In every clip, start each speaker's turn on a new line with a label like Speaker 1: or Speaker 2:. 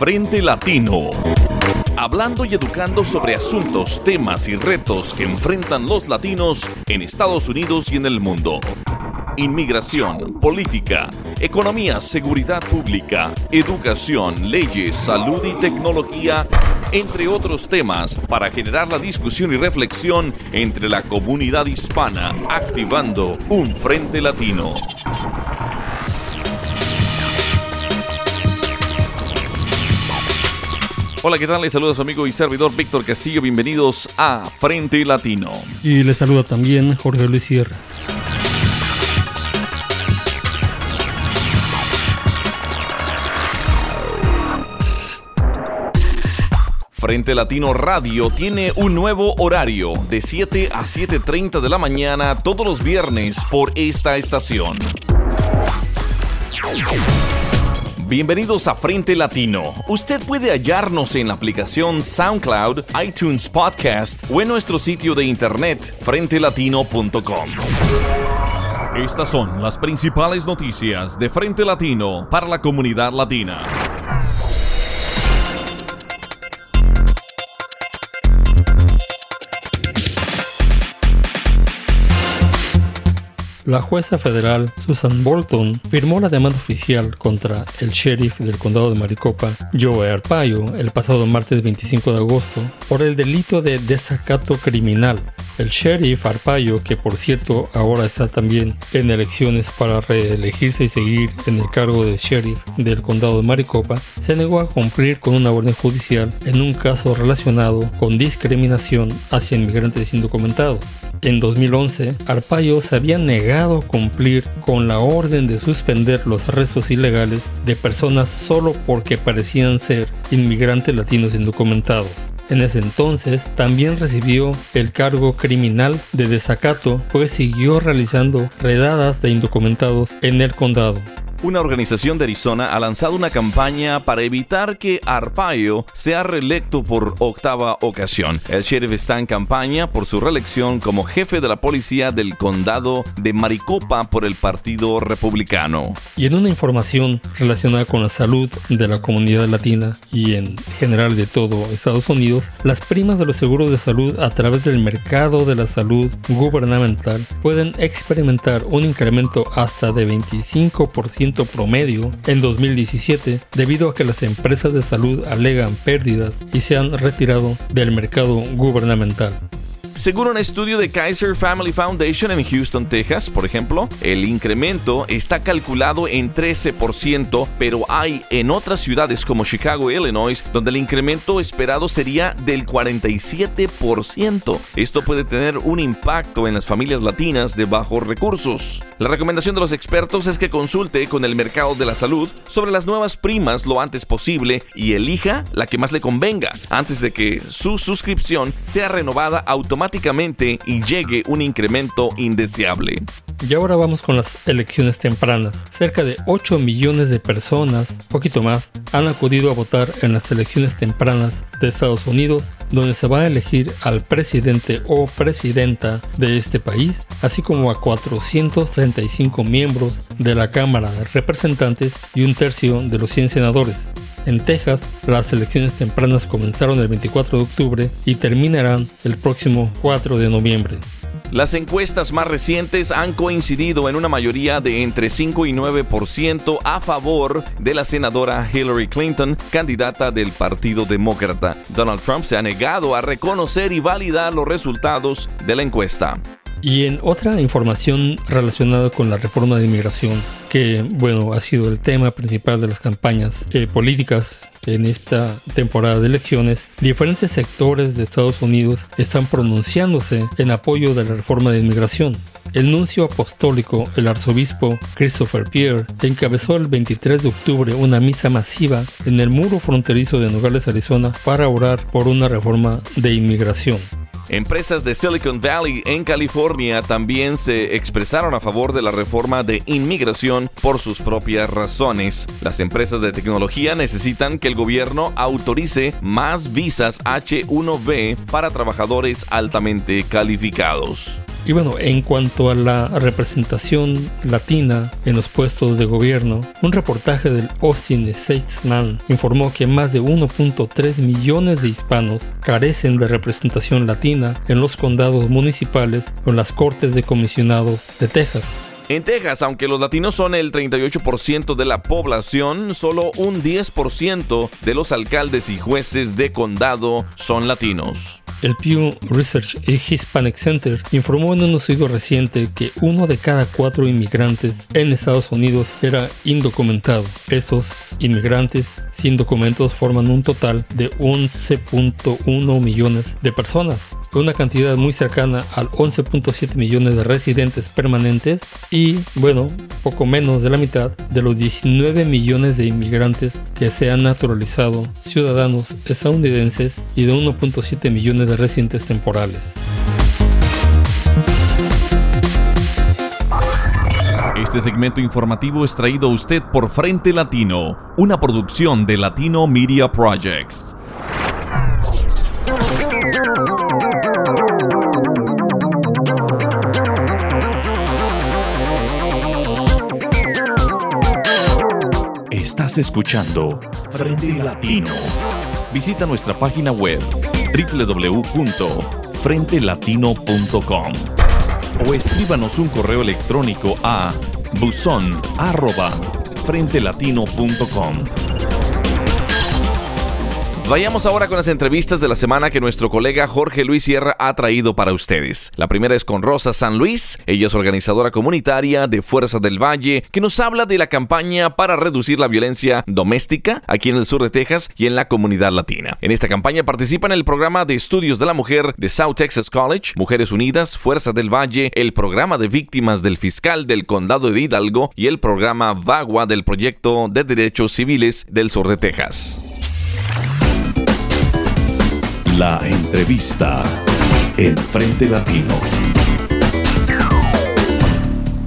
Speaker 1: Frente Latino. Hablando y educando sobre asuntos, temas y retos que enfrentan los latinos en Estados Unidos y en el mundo. Inmigración, política, economía, seguridad pública, educación, leyes, salud y tecnología, entre otros temas, para generar la discusión y reflexión entre la comunidad hispana, activando un frente latino. Hola, ¿qué tal? Les saluda su amigo y servidor Víctor Castillo. Bienvenidos a Frente Latino.
Speaker 2: Y les saluda también Jorge Luis Sierra.
Speaker 1: Frente Latino Radio tiene un nuevo horario de 7 a 7.30 de la mañana todos los viernes por esta estación. Bienvenidos a Frente Latino. Usted puede hallarnos en la aplicación SoundCloud, iTunes Podcast o en nuestro sitio de internet frentelatino.com. Estas son las principales noticias de Frente Latino para la comunidad latina.
Speaker 2: La jueza federal Susan Bolton firmó la demanda oficial contra el sheriff del condado de Maricopa, Joe Arpaio, el pasado martes 25 de agosto por el delito de desacato criminal. El sheriff Arpaio, que por cierto ahora está también en elecciones para reelegirse y seguir en el cargo de sheriff del condado de Maricopa, se negó a cumplir con una orden judicial en un caso relacionado con discriminación hacia inmigrantes indocumentados. En 2011, Arpaio se había negado a cumplir con la orden de suspender los arrestos ilegales de personas solo porque parecían ser inmigrantes latinos indocumentados. En ese entonces también recibió el cargo criminal de desacato, pues siguió realizando redadas de indocumentados en el condado
Speaker 1: una organización de Arizona ha lanzado una campaña para evitar que Arpaio sea reelecto por octava ocasión. El sheriff está en campaña por su reelección como jefe de la policía del condado de Maricopa por el Partido Republicano.
Speaker 2: Y en una información relacionada con la salud de la comunidad latina y en general de todo Estados Unidos, las primas de los seguros de salud a través del mercado de la salud gubernamental pueden experimentar un incremento hasta de 25% promedio en 2017 debido a que las empresas de salud alegan pérdidas y se han retirado del mercado gubernamental.
Speaker 1: Según un estudio de Kaiser Family Foundation en Houston, Texas, por ejemplo, el incremento está calculado en 13%, pero hay en otras ciudades como Chicago, Illinois, donde el incremento esperado sería del 47%. Esto puede tener un impacto en las familias latinas de bajos recursos. La recomendación de los expertos es que consulte con el mercado de la salud sobre las nuevas primas lo antes posible y elija la que más le convenga antes de que su suscripción sea renovada automáticamente y llegue un incremento indeseable.
Speaker 2: Y ahora vamos con las elecciones tempranas. Cerca de 8 millones de personas, poquito más, han acudido a votar en las elecciones tempranas de Estados Unidos, donde se va a elegir al presidente o presidenta de este país, así como a 435 miembros de la Cámara de Representantes y un tercio de los 100 senadores. En Texas, las elecciones tempranas comenzaron el 24 de octubre y terminarán el próximo 4 de noviembre.
Speaker 1: Las encuestas más recientes han coincidido en una mayoría de entre 5 y 9% a favor de la senadora Hillary Clinton, candidata del Partido Demócrata. Donald Trump se ha negado a reconocer y validar los resultados de la encuesta.
Speaker 2: Y en otra información relacionada con la reforma de inmigración, que bueno, ha sido el tema principal de las campañas eh, políticas en esta temporada de elecciones, diferentes sectores de Estados Unidos están pronunciándose en apoyo de la reforma de inmigración. El nuncio apostólico, el arzobispo Christopher Pierre, encabezó el 23 de octubre una misa masiva en el muro fronterizo de Nogales, Arizona, para orar por una reforma de inmigración.
Speaker 1: Empresas de Silicon Valley en California también se expresaron a favor de la reforma de inmigración por sus propias razones. Las empresas de tecnología necesitan que el gobierno autorice más visas H1B para trabajadores altamente calificados.
Speaker 2: Y bueno, en cuanto a la representación latina en los puestos de gobierno, un reportaje del Austin Statesman informó que más de 1.3 millones de hispanos carecen de representación latina en los condados municipales o en las cortes de comisionados de Texas.
Speaker 1: En Texas, aunque los latinos son el 38% de la población, solo un 10% de los alcaldes y jueces de condado son latinos.
Speaker 2: El Pew Research Hispanic Center informó en un estudio reciente que uno de cada cuatro inmigrantes en Estados Unidos era indocumentado. Estos inmigrantes sin documentos forman un total de 11.1 millones de personas, una cantidad muy cercana al 11.7 millones de residentes permanentes y, bueno, poco menos de la mitad de los 19 millones de inmigrantes que se han naturalizado ciudadanos estadounidenses y de 1.7 millones de residentes temporales.
Speaker 1: Este segmento informativo es traído a usted por Frente Latino, una producción de Latino Media Projects. Estás escuchando Frente Latino. Visita nuestra página web www.frentelatino.com o escríbanos un correo electrónico a buzón@frentelatino.com. Vayamos ahora con las entrevistas de la semana que nuestro colega Jorge Luis Sierra ha traído para ustedes. La primera es con Rosa San Luis, ella es organizadora comunitaria de Fuerza del Valle, que nos habla de la campaña para reducir la violencia doméstica aquí en el sur de Texas y en la comunidad latina. En esta campaña participan el programa de estudios de la mujer de South Texas College, Mujeres Unidas, Fuerza del Valle, el programa de víctimas del fiscal del condado de Hidalgo y el programa VAGUA del proyecto de derechos civiles del sur de Texas. La entrevista en Frente Latino.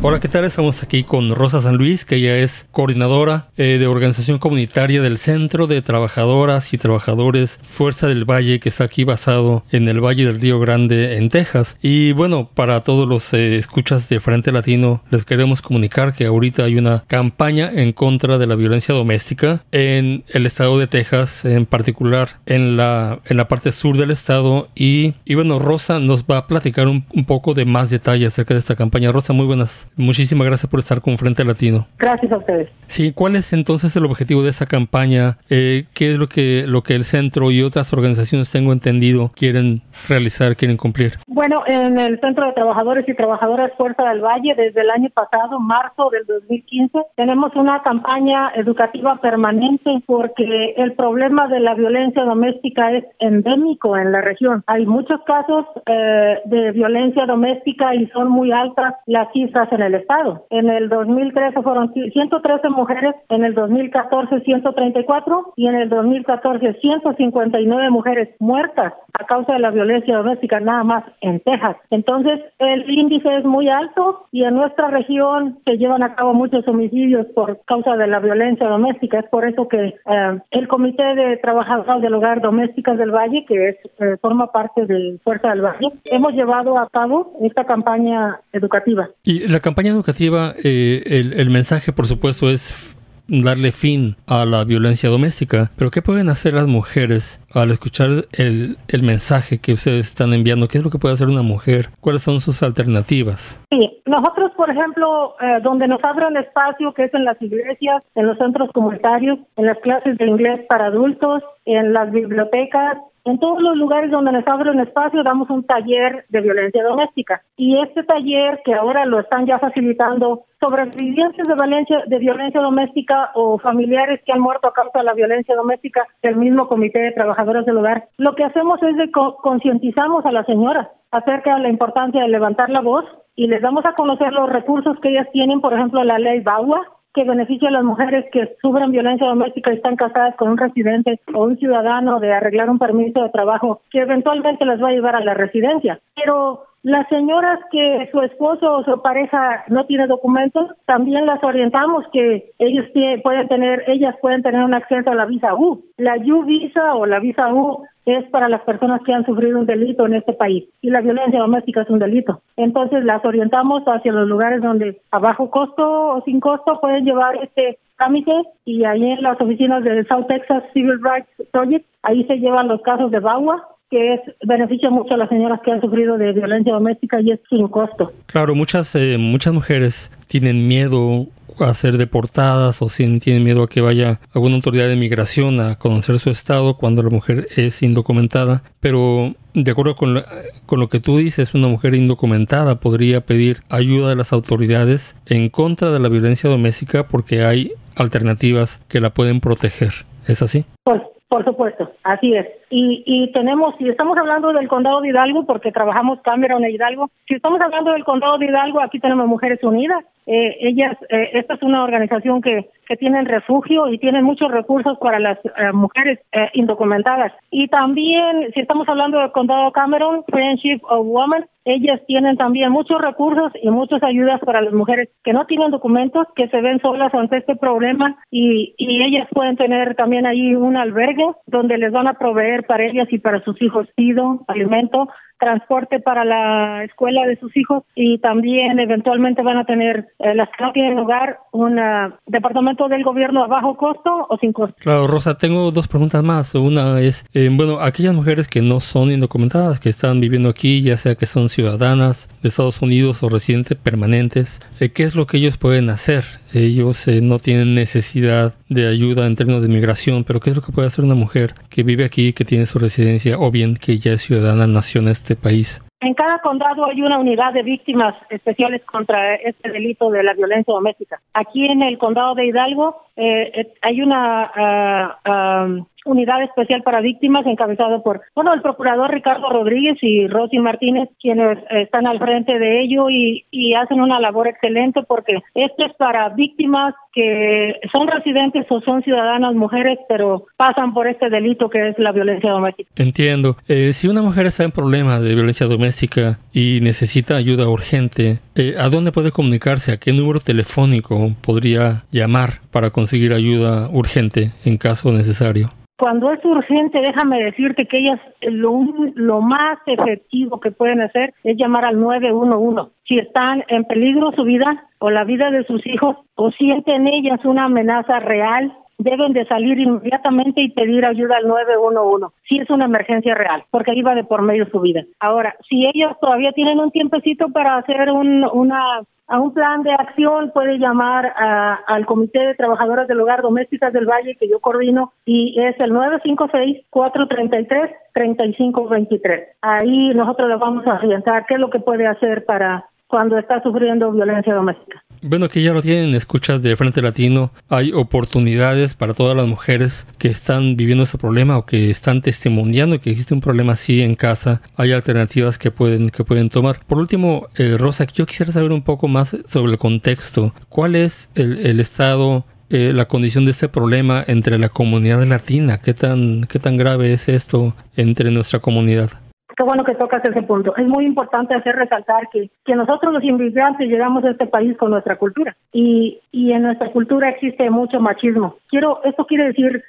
Speaker 2: Hola, ¿qué tal? Estamos aquí con Rosa San Luis, que ella es coordinadora eh, de organización comunitaria del Centro de Trabajadoras y Trabajadores Fuerza del Valle, que está aquí basado en el Valle del Río Grande, en Texas. Y bueno, para todos los eh, escuchas de Frente Latino, les queremos comunicar que ahorita hay una campaña en contra de la violencia doméstica en el estado de Texas, en particular en la, en la parte sur del estado. Y, bueno, Rosa nos va a platicar un, un poco de más detalle acerca de esta campaña. Rosa, muy buenas Muchísimas gracias por estar con Frente Latino.
Speaker 3: Gracias a ustedes.
Speaker 2: Sí, ¿cuál es entonces el objetivo de esa campaña? Eh, ¿Qué es lo que, lo que el centro y otras organizaciones, tengo entendido, quieren realizar, quieren cumplir?
Speaker 3: Bueno, en el Centro de Trabajadores y Trabajadoras Fuerza del Valle, desde el año pasado, marzo del 2015, tenemos una campaña educativa permanente porque el problema de la violencia doméstica es endémico en la región. Hay muchos casos eh, de violencia doméstica y son muy altas las cifras en el Estado. En el 2013 fueron 113 mujeres, en el 2014 134 y en el 2014 159 mujeres muertas causa de la violencia doméstica nada más en Texas. Entonces, el índice es muy alto y en nuestra región se llevan a cabo muchos homicidios por causa de la violencia doméstica. Es por eso que eh, el Comité de Trabajadores del Hogar Domésticas del Valle, que es, eh, forma parte de Fuerza del Valle, hemos llevado a cabo esta campaña educativa.
Speaker 2: Y la campaña educativa, eh, el, el mensaje, por supuesto, es darle fin a la violencia doméstica. Pero ¿qué pueden hacer las mujeres al escuchar el, el, mensaje que ustedes están enviando? ¿Qué es lo que puede hacer una mujer? ¿Cuáles son sus alternativas?
Speaker 3: Sí, nosotros, por ejemplo, eh, donde nos abren espacio, que es en las iglesias, en los centros comunitarios, en las clases de inglés para adultos, en las bibliotecas, en todos los lugares donde nos abre un espacio damos un taller de violencia doméstica y este taller que ahora lo están ya facilitando sobrevivientes de violencia, de violencia doméstica o familiares que han muerto a causa de la violencia doméstica del mismo Comité de Trabajadoras del Hogar, lo que hacemos es de concientizamos a las señoras acerca de la importancia de levantar la voz y les damos a conocer los recursos que ellas tienen, por ejemplo, la ley BAUA, que beneficia a las mujeres que sufren violencia doméstica y están casadas con un residente o un ciudadano de arreglar un permiso de trabajo que eventualmente las va a llevar a la residencia. Pero las señoras que su esposo o su pareja no tiene documentos, también las orientamos que ellos pueden tener, ellas pueden tener un acceso a la visa U. La U visa o la visa U es para las personas que han sufrido un delito en este país y la violencia doméstica es un delito. Entonces las orientamos hacia los lugares donde a bajo costo o sin costo pueden llevar este trámite y ahí en las oficinas del South Texas Civil Rights Project, ahí se llevan los casos de BAUA que es beneficia mucho a las señoras que han sufrido de violencia doméstica y es sin costo.
Speaker 2: Claro, muchas eh, muchas mujeres tienen miedo a ser deportadas o si tienen miedo a que vaya alguna autoridad de migración a conocer su estado cuando la mujer es indocumentada. Pero de acuerdo con lo, con lo que tú dices, una mujer indocumentada podría pedir ayuda de las autoridades en contra de la violencia doméstica porque hay alternativas que la pueden proteger. ¿Es así?
Speaker 3: Pues por supuesto, así es. Y, y tenemos, si estamos hablando del condado de Hidalgo, porque trabajamos Cameron e Hidalgo, si estamos hablando del condado de Hidalgo, aquí tenemos Mujeres Unidas. Eh, ellas, eh, esta es una organización que, que tienen refugio y tienen muchos recursos para las eh, mujeres eh, indocumentadas. Y también, si estamos hablando del condado Cameron, Friendship of Women, ellas tienen también muchos recursos y muchas ayudas para las mujeres que no tienen documentos, que se ven solas ante este problema y, y ellas pueden tener también ahí un albergue donde les van a proveer para ellas y para sus hijos pido, alimento, transporte para la escuela de sus hijos y también eventualmente van a tener, eh, las que no tienen lugar, un uh, departamento del gobierno a bajo costo o sin costo.
Speaker 2: Claro, Rosa, tengo dos preguntas más. Una es, eh, bueno, aquellas mujeres que no son indocumentadas, que están viviendo aquí, ya sea que son ciudadanas de Estados Unidos o residentes permanentes, eh, ¿qué es lo que ellos pueden hacer? Ellos eh, no tienen necesidad de ayuda en términos de migración, pero ¿qué es lo que puede hacer una mujer que vive aquí, que tiene su residencia o bien que ya es ciudadana, nació en este país?
Speaker 3: En cada condado hay una unidad de víctimas especiales contra este delito de la violencia doméstica. Aquí en el condado de Hidalgo eh, eh, hay una uh, unidad especial para víctimas encabezado por, bueno, el procurador Ricardo Rodríguez y Rosy Martínez, quienes están al frente de ello y, y hacen una labor excelente porque esto es para víctimas que son residentes o son ciudadanas mujeres, pero pasan por este delito que es la violencia doméstica.
Speaker 2: Entiendo. Eh, si una mujer está en problemas de violencia doméstica y necesita ayuda urgente, eh, ¿a dónde puede comunicarse? ¿A qué número telefónico podría llamar para conseguir ayuda urgente en caso necesario?
Speaker 3: Cuando es urgente, déjame decirte que ellas lo, lo más efectivo que pueden hacer es llamar al 911. Si están en peligro su vida o la vida de sus hijos o sienten ellas una amenaza real, deben de salir inmediatamente y pedir ayuda al 911 si es una emergencia real, porque ahí va de por medio su vida. Ahora, si ellas todavía tienen un tiempecito para hacer un, una a un plan de acción puede llamar a, al Comité de Trabajadoras del Hogar Domésticas del Valle que yo coordino y es el 956-433-3523. Ahí nosotros le vamos a orientar qué es lo que puede hacer para cuando está sufriendo violencia doméstica.
Speaker 2: Bueno, que ya lo tienen, escuchas de Frente Latino, hay oportunidades para todas las mujeres que están viviendo ese problema o que están testimoniando que existe un problema así en casa. Hay alternativas que pueden, que pueden tomar. Por último, eh, Rosa, yo quisiera saber un poco más sobre el contexto. ¿Cuál es el, el estado eh, la condición de este problema entre la comunidad latina. ¿Qué tan, ¿Qué tan grave es esto entre nuestra comunidad?
Speaker 3: Qué bueno que tocas ese punto. Es muy importante hacer resaltar que, que nosotros los inmigrantes llegamos a este país con nuestra cultura y, y en nuestra cultura existe mucho machismo. Quiero, esto quiere decir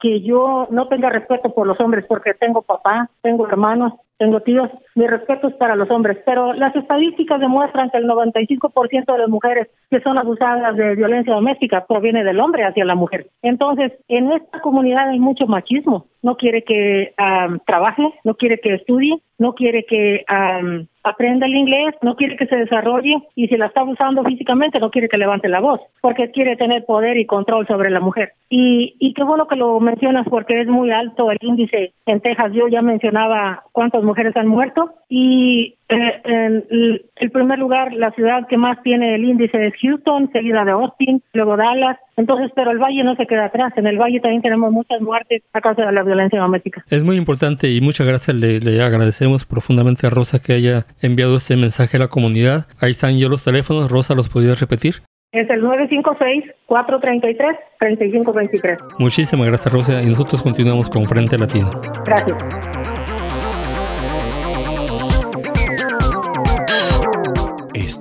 Speaker 3: que yo no tenga respeto por los hombres porque tengo papá, tengo hermanos, tengo tíos, mi respeto es para los hombres, pero las estadísticas demuestran que el 95% de las mujeres que son abusadas de violencia doméstica proviene del hombre hacia la mujer. Entonces, en esta comunidad hay mucho machismo. No quiere que um, trabaje, no quiere que estudie, no quiere que um, aprenda el inglés, no quiere que se desarrolle y si la está abusando físicamente no quiere que levante la voz, porque quiere tener poder y control sobre la mujer. Y, y qué bueno que lo mencionas porque es muy alto el índice en Texas. Yo ya mencionaba cuántas mujeres han muerto y eh, en el primer lugar, la ciudad que más tiene el índice es Houston, seguida de Austin, luego Dallas. Entonces, pero el Valle no se queda atrás. En el Valle también tenemos muchas muertes a causa de la violencia doméstica.
Speaker 2: Es muy importante y muchas gracias. Le, le agradecemos profundamente a Rosa que haya enviado este mensaje a la comunidad. Ahí están yo los teléfonos. Rosa, ¿los podrías repetir?
Speaker 3: Es el 956-433-3523.
Speaker 2: Muchísimas gracias, Rosa. Y nosotros continuamos con Frente Latino.
Speaker 3: Gracias.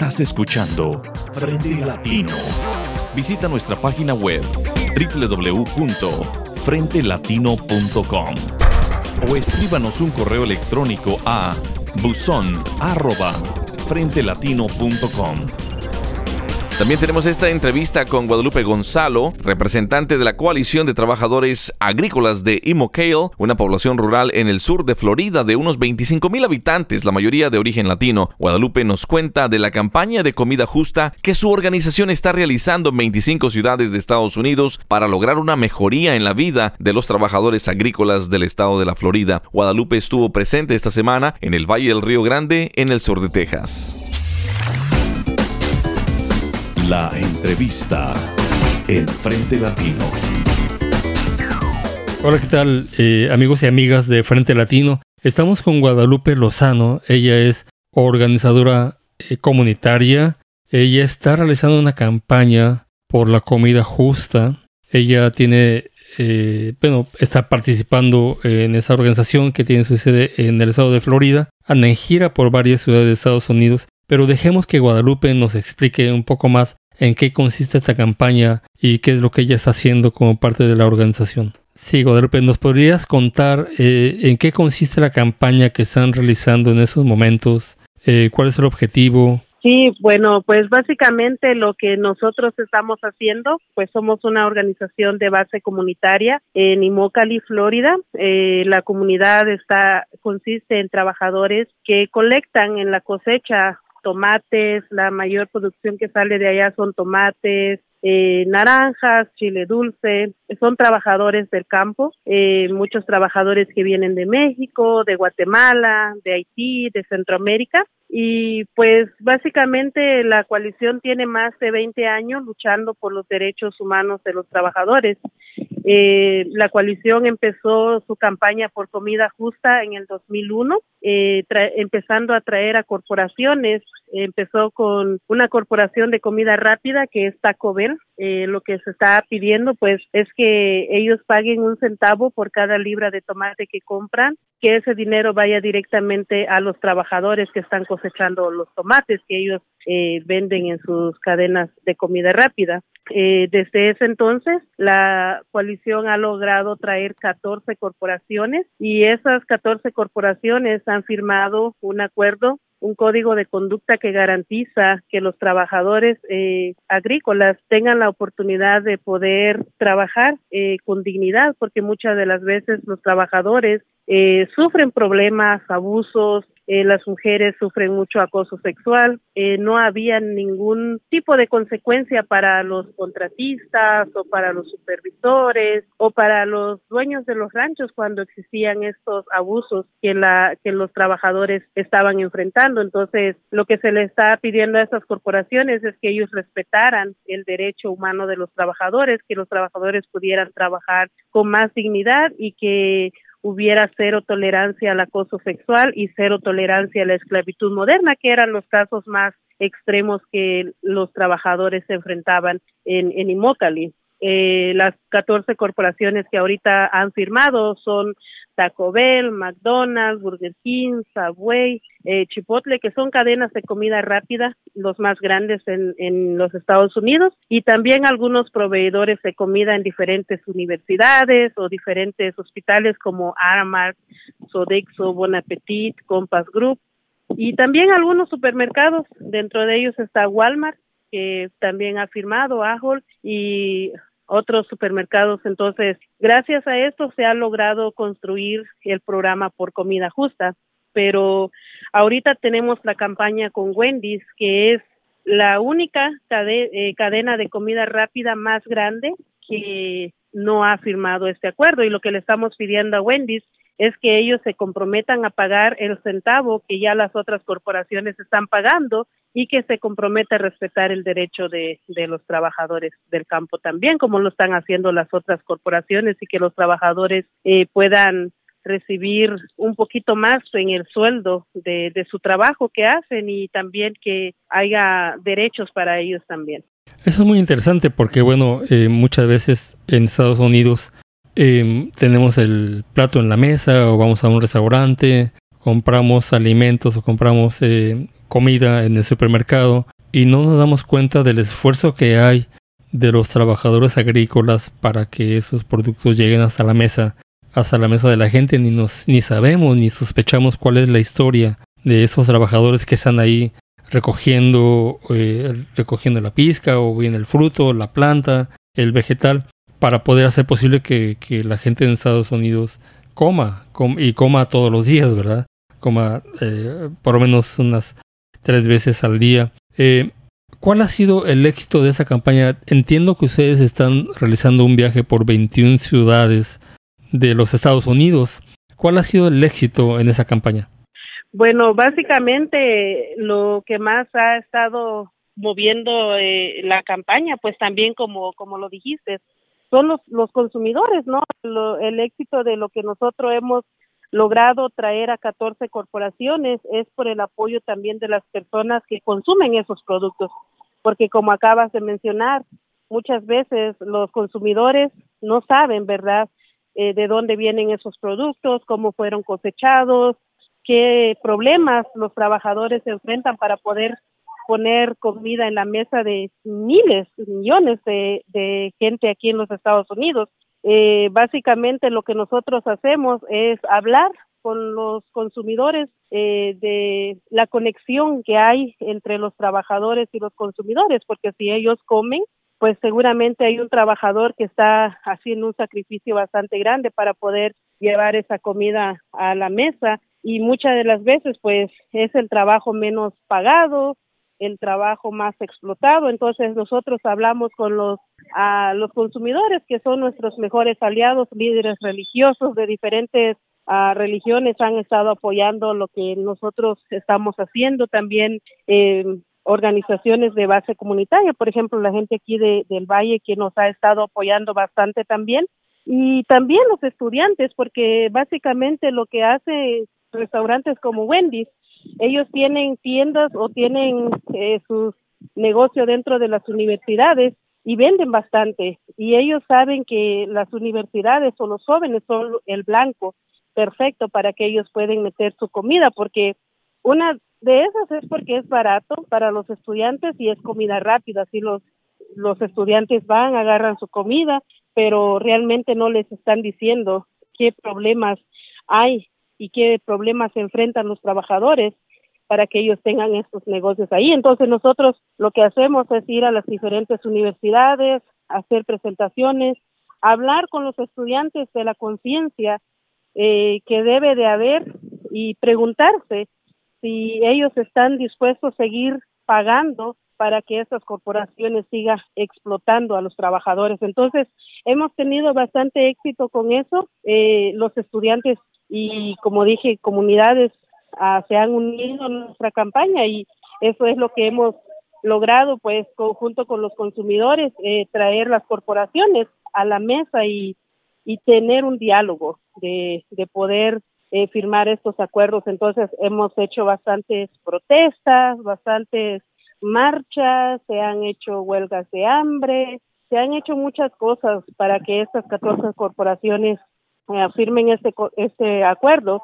Speaker 1: Estás escuchando Frente Latino. Visita nuestra página web www.frentelatino.com. o escríbanos un correo electrónico a buzón@frentelatino.com. También tenemos esta entrevista con Guadalupe Gonzalo, representante de la Coalición de Trabajadores Agrícolas de Imokale, una población rural en el sur de Florida de unos 25 mil habitantes, la mayoría de origen latino. Guadalupe nos cuenta de la campaña de comida justa que su organización está realizando en 25 ciudades de Estados Unidos para lograr una mejoría en la vida de los trabajadores agrícolas del estado de la Florida. Guadalupe estuvo presente esta semana en el Valle del Río Grande, en el sur de Texas.
Speaker 4: La entrevista en Frente Latino.
Speaker 2: Hola, ¿qué tal eh, amigos y amigas de Frente Latino? Estamos con Guadalupe Lozano. Ella es organizadora eh, comunitaria. Ella está realizando una campaña por la comida justa. Ella tiene, eh, bueno, está participando en esa organización que tiene su sede en el estado de Florida. Anda en gira por varias ciudades de Estados Unidos. Pero dejemos que Guadalupe nos explique un poco más en qué consiste esta campaña y qué es lo que ella está haciendo como parte de la organización. Sí, Guadalupe, ¿nos podrías contar eh, en qué consiste la campaña que están realizando en estos momentos? Eh, ¿Cuál es el objetivo?
Speaker 5: Sí, bueno, pues básicamente lo que nosotros estamos haciendo, pues somos una organización de base comunitaria en Immokalee, Florida. Eh, la comunidad está consiste en trabajadores que colectan en la cosecha tomates, la mayor producción que sale de allá son tomates, eh, naranjas, chile dulce, son trabajadores del campo, eh, muchos trabajadores que vienen de México, de Guatemala, de Haití, de Centroamérica. Y pues básicamente la coalición tiene más de 20 años luchando por los derechos humanos de los trabajadores. Eh, la coalición empezó su campaña por comida justa en el 2001, eh, empezando a traer a corporaciones. Empezó con una corporación de comida rápida que es Taco Bell. Eh, lo que se está pidiendo pues es que ellos paguen un centavo por cada libra de tomate que compran, que ese dinero vaya directamente a los trabajadores que están cosechando los tomates que ellos eh, venden en sus cadenas de comida rápida. Eh, desde ese entonces, la coalición ha logrado traer 14 corporaciones y esas 14 corporaciones han firmado un acuerdo un código de conducta que garantiza que los trabajadores eh, agrícolas tengan la oportunidad de poder trabajar eh, con dignidad, porque muchas de las veces los trabajadores eh, sufren problemas, abusos, eh, las mujeres sufren mucho acoso sexual, eh, no había ningún tipo de consecuencia para los contratistas o para los supervisores o para los dueños de los ranchos cuando existían estos abusos que, la, que los trabajadores estaban enfrentando. Entonces, lo que se le está pidiendo a estas corporaciones es que ellos respetaran el derecho humano de los trabajadores, que los trabajadores pudieran trabajar con más dignidad y que hubiera cero tolerancia al acoso sexual y cero tolerancia a la esclavitud moderna, que eran los casos más extremos que los trabajadores se enfrentaban en, en Immokalee. Eh, las 14 corporaciones que ahorita han firmado son Taco Bell, McDonald's, Burger King, Subway, eh, Chipotle, que son cadenas de comida rápida, los más grandes en, en los Estados Unidos, y también algunos proveedores de comida en diferentes universidades o diferentes hospitales como Aramark, Sodexo, Bon Appetit, Compass Group, y también algunos supermercados, dentro de ellos está Walmart, que también ha firmado Ahold y otros supermercados. Entonces, gracias a esto se ha logrado construir el programa por comida justa. Pero ahorita tenemos la campaña con Wendy's, que es la única eh, cadena de comida rápida más grande que no ha firmado este acuerdo. Y lo que le estamos pidiendo a Wendy's es que ellos se comprometan a pagar el centavo que ya las otras corporaciones están pagando y que se comprometa a respetar el derecho de, de, los trabajadores del campo también, como lo están haciendo las otras corporaciones y que los trabajadores eh, puedan recibir un poquito más en el sueldo de, de, su trabajo que hacen y también que haya derechos para ellos también.
Speaker 2: Eso es muy interesante porque, bueno, eh, muchas veces en Estados Unidos eh, tenemos el plato en la mesa o vamos a un restaurante, compramos alimentos o compramos eh, comida en el supermercado y no nos damos cuenta del esfuerzo que hay de los trabajadores agrícolas para que esos productos lleguen hasta la mesa. hasta la mesa de la gente, ni, nos, ni sabemos ni sospechamos cuál es la historia de esos trabajadores que están ahí recogiendo, eh, recogiendo la pizca o bien el fruto, la planta, el vegetal, para poder hacer posible que, la gente en Estados Unidos coma, y coma todos los días, ¿verdad? Coma eh, por lo menos unas tres veces al día. Eh, ¿Cuál ha sido el éxito de esa campaña? Entiendo que ustedes están realizando un viaje por 21 ciudades de los Estados Unidos. ¿Cuál ha sido el éxito en esa campaña?
Speaker 5: Bueno, básicamente lo que más ha estado moviendo eh, la campaña, pues también como, como lo dijiste, son los, los consumidores, ¿no? el éxito de lo que nosotros hemos logrado traer a 14 corporaciones es por el apoyo también de las personas que consumen esos productos, porque como acabas de mencionar, muchas veces los consumidores no saben, ¿verdad?, eh, de dónde vienen esos productos, cómo fueron cosechados, qué problemas los trabajadores se enfrentan para poder poner comida en la mesa de miles, millones de, gente aquí en los Estados Unidos. Eh, básicamente lo que nosotros hacemos es hablar con los consumidores eh, de la conexión que hay entre los trabajadores y los consumidores, porque si ellos comen, pues seguramente hay un trabajador que está haciendo un sacrificio bastante grande para poder llevar esa comida a la mesa y muchas de las veces pues es el trabajo menos pagado, el trabajo más explotado. Entonces nosotros hablamos con los a los consumidores que son nuestros mejores aliados, líderes religiosos de diferentes uh, religiones han estado apoyando lo que nosotros estamos haciendo. También eh, organizaciones de base comunitaria, por ejemplo, la gente aquí de, del Valle que nos ha estado apoyando bastante también. Y también los estudiantes, porque básicamente lo que hace restaurantes como Wendy's, ellos tienen tiendas o tienen eh, sus negocios dentro de las universidades y venden bastante. Y ellos saben que las universidades o los jóvenes son el blanco perfecto para que ellos puedan meter su comida, porque una de esas es porque es barato para los estudiantes y es comida rápida, así los los estudiantes van, agarran su comida, pero realmente no les están diciendo qué problemas hay y qué problemas enfrentan los trabajadores para que ellos tengan estos negocios ahí. Entonces nosotros lo que hacemos es ir a las diferentes universidades, hacer presentaciones, hablar con los estudiantes de la conciencia eh, que debe de haber y preguntarse si ellos están dispuestos a seguir pagando para que estas corporaciones sigan explotando a los trabajadores. Entonces, hemos tenido bastante éxito con eso. Eh, los estudiantes y, como dije, comunidades ah, se han unido a nuestra campaña y eso es lo que hemos logrado, pues, conjunto con los consumidores, eh, traer las corporaciones a la mesa y, y tener un diálogo de, de poder eh, firmar estos acuerdos. Entonces hemos hecho bastantes protestas, bastantes marchas, se han hecho huelgas de hambre, se han hecho muchas cosas para que estas 14 corporaciones eh, firmen este, este acuerdo.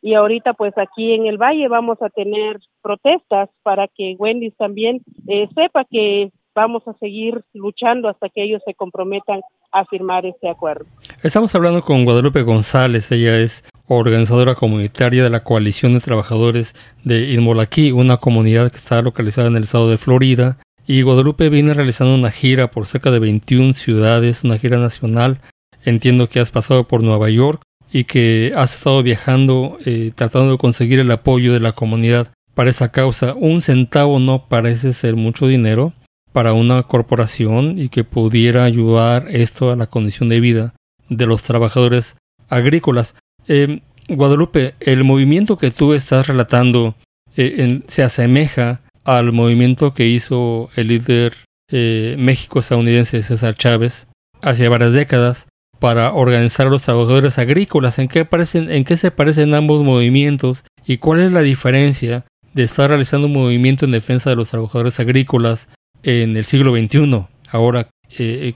Speaker 5: Y ahorita pues aquí en el Valle vamos a tener protestas para que Wendy también eh, sepa que vamos a seguir luchando hasta que ellos se comprometan a firmar este acuerdo.
Speaker 2: Estamos hablando con Guadalupe González, ella es organizadora comunitaria de la Coalición de Trabajadores de Inmolaquí, una comunidad que está localizada en el estado de Florida. Y Guadalupe viene realizando una gira por cerca de 21 ciudades, una gira nacional. Entiendo que has pasado por Nueva York y que has estado viajando eh, tratando de conseguir el apoyo de la comunidad para esa causa. Un centavo no parece ser mucho dinero para una corporación y que pudiera ayudar esto a la condición de vida de los trabajadores agrícolas. Eh, Guadalupe, el movimiento que tú estás relatando eh, se asemeja al movimiento que hizo el líder eh, México-estadounidense César Chávez hace varias décadas para organizar a los trabajadores agrícolas. ¿En qué, ¿En qué se parecen ambos movimientos y cuál es la diferencia de estar realizando un movimiento en defensa de los trabajadores agrícolas en el siglo XXI, ahora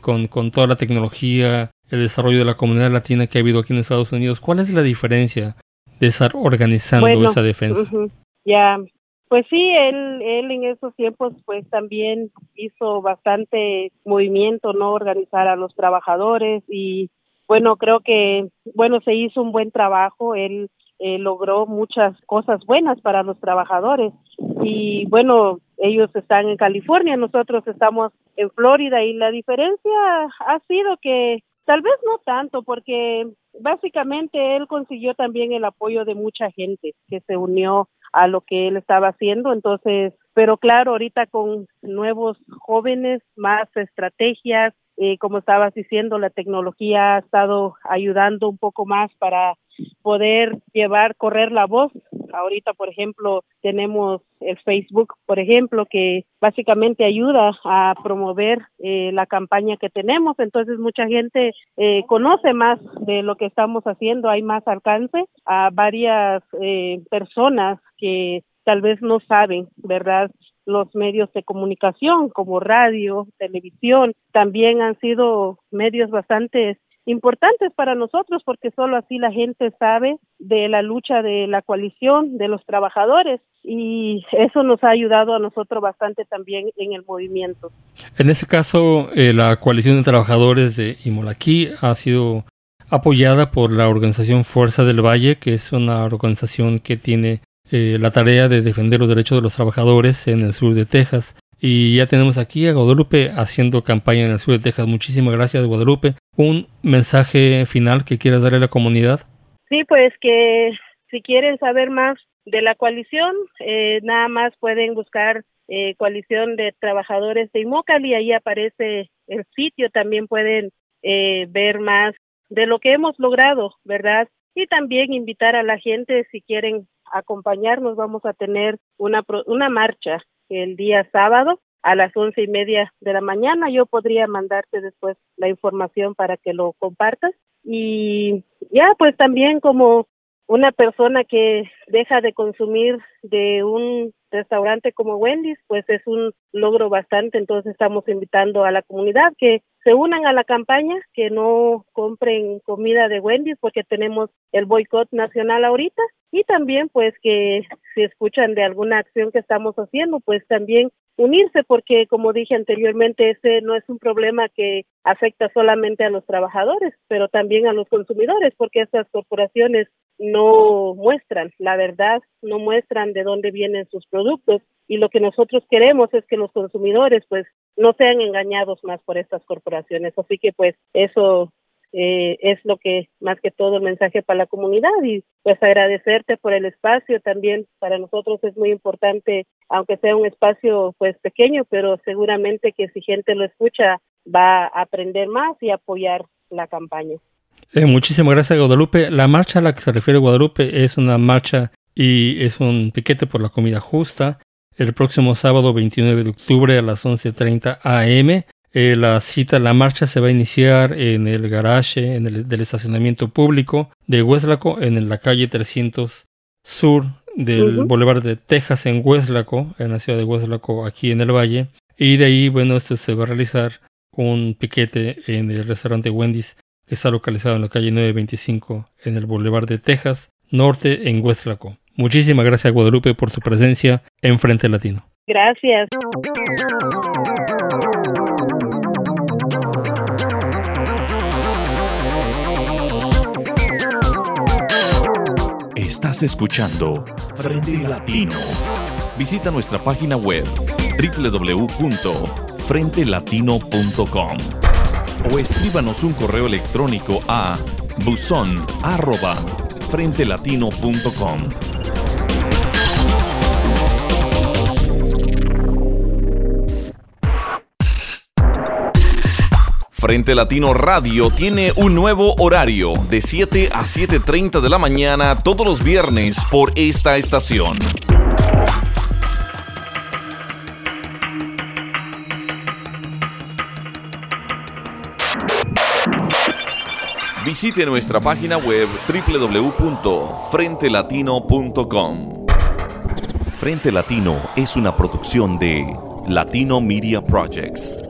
Speaker 2: con, con toda la tecnología el desarrollo de la comunidad latina que ha habido aquí en Estados Unidos. ¿Cuál es la diferencia de estar organizando esa defensa?
Speaker 5: Ya, pues sí, él, él en esos tiempos pues también hizo bastante movimiento, ¿no? Organizar a los trabajadores y bueno, creo que, bueno, se hizo un buen trabajo, él eh, logró muchas cosas buenas para los trabajadores y bueno, ellos están en California, nosotros estamos en Florida y la diferencia ha sido que tal vez no tanto porque básicamente él consiguió también el apoyo de mucha gente que se unió a lo que él estaba haciendo, entonces, pero claro, ahorita con nuevos jóvenes, más estrategias, eh, como estabas diciendo, la tecnología ha estado ayudando un poco más para poder llevar, correr la voz. Ahorita, por ejemplo, tenemos el Facebook, por ejemplo, que básicamente ayuda a promover eh, la campaña que tenemos. Entonces, mucha gente eh, conoce más de lo que estamos haciendo, hay más alcance a varias personas que tal vez no saben, ¿verdad? los medios de comunicación como radio, televisión, también han sido medios bastante importantes para nosotros porque solo así la gente sabe de la lucha de la coalición de los trabajadores y eso nos ha ayudado a nosotros bastante también en el movimiento.
Speaker 2: En ese caso, eh, la coalición de trabajadores de Imolaquí ha sido apoyada por la organización Fuerza del Valle, que es una organización que tiene eh, la tarea de defender los derechos de los trabajadores en el sur de Texas. Y ya tenemos aquí a Guadalupe haciendo campaña en el sur de Texas. Muchísimas gracias, Guadalupe. ¿Un mensaje final que quieras darle a la comunidad?
Speaker 5: Sí, pues que si quieren saber más de la coalición, eh, nada más pueden buscar eh, coalición de trabajadores de Imocal y ahí aparece el sitio. También pueden ver más de lo que hemos logrado, ¿verdad? Y también invitar a la gente si quieren acompañarnos. Vamos a tener una, una marcha el día sábado a las once y media de la mañana. Yo podría mandarte después la información para que lo compartas. Y ya, pues también como una persona que deja de consumir de un restaurante como Wendy's, pues es un logro bastante. Entonces estamos invitando a la comunidad que se unan a la campaña, que no compren comida de Wendy's porque tenemos el boicot nacional ahorita y también pues que si escuchan de alguna acción que estamos haciendo, pues también unirse porque como dije anteriormente ese no es un problema que afecta solamente a los trabajadores, pero también a los consumidores porque estas corporaciones no muestran la verdad, no muestran de dónde vienen sus productos y lo que nosotros queremos es que los consumidores pues no sean engañados más por estas corporaciones. Así que pues eso eh, es lo que más que todo el mensaje para la comunidad y pues agradecerte por el espacio también para nosotros es muy importante aunque sea un espacio pues pequeño pero seguramente que si gente lo escucha va a aprender más y apoyar la campaña.
Speaker 2: Eh, muchísimas gracias Guadalupe. La marcha a la que se refiere Guadalupe es una marcha y es un piquete por la comida justa el próximo sábado 29 de octubre a las 11.30 am. Eh, la cita, la marcha se va a iniciar en el garage en el, del estacionamiento público de Hueslaco, en la calle 300 sur del Boulevard de Texas en Hueslaco, en la ciudad de Hueslaco, aquí en el valle. Y de ahí, bueno, esto se va a realizar un piquete en el restaurante Wendy's, que está localizado en la calle 925 en el Boulevard de Texas, norte en Hueslaco. Muchísimas gracias Guadalupe por tu presencia en Frente Latino.
Speaker 5: Gracias.
Speaker 4: Estás escuchando Frente Latino. Visita nuestra página web www.frentelatino.com o escríbanos un correo electrónico a buzón@frentelatino.com. Frente Latino Radio tiene un nuevo horario de 7 a 7.30 de la mañana todos los viernes por esta estación. Visite nuestra página web www.frentelatino.com. Frente Latino es una producción de Latino Media Projects.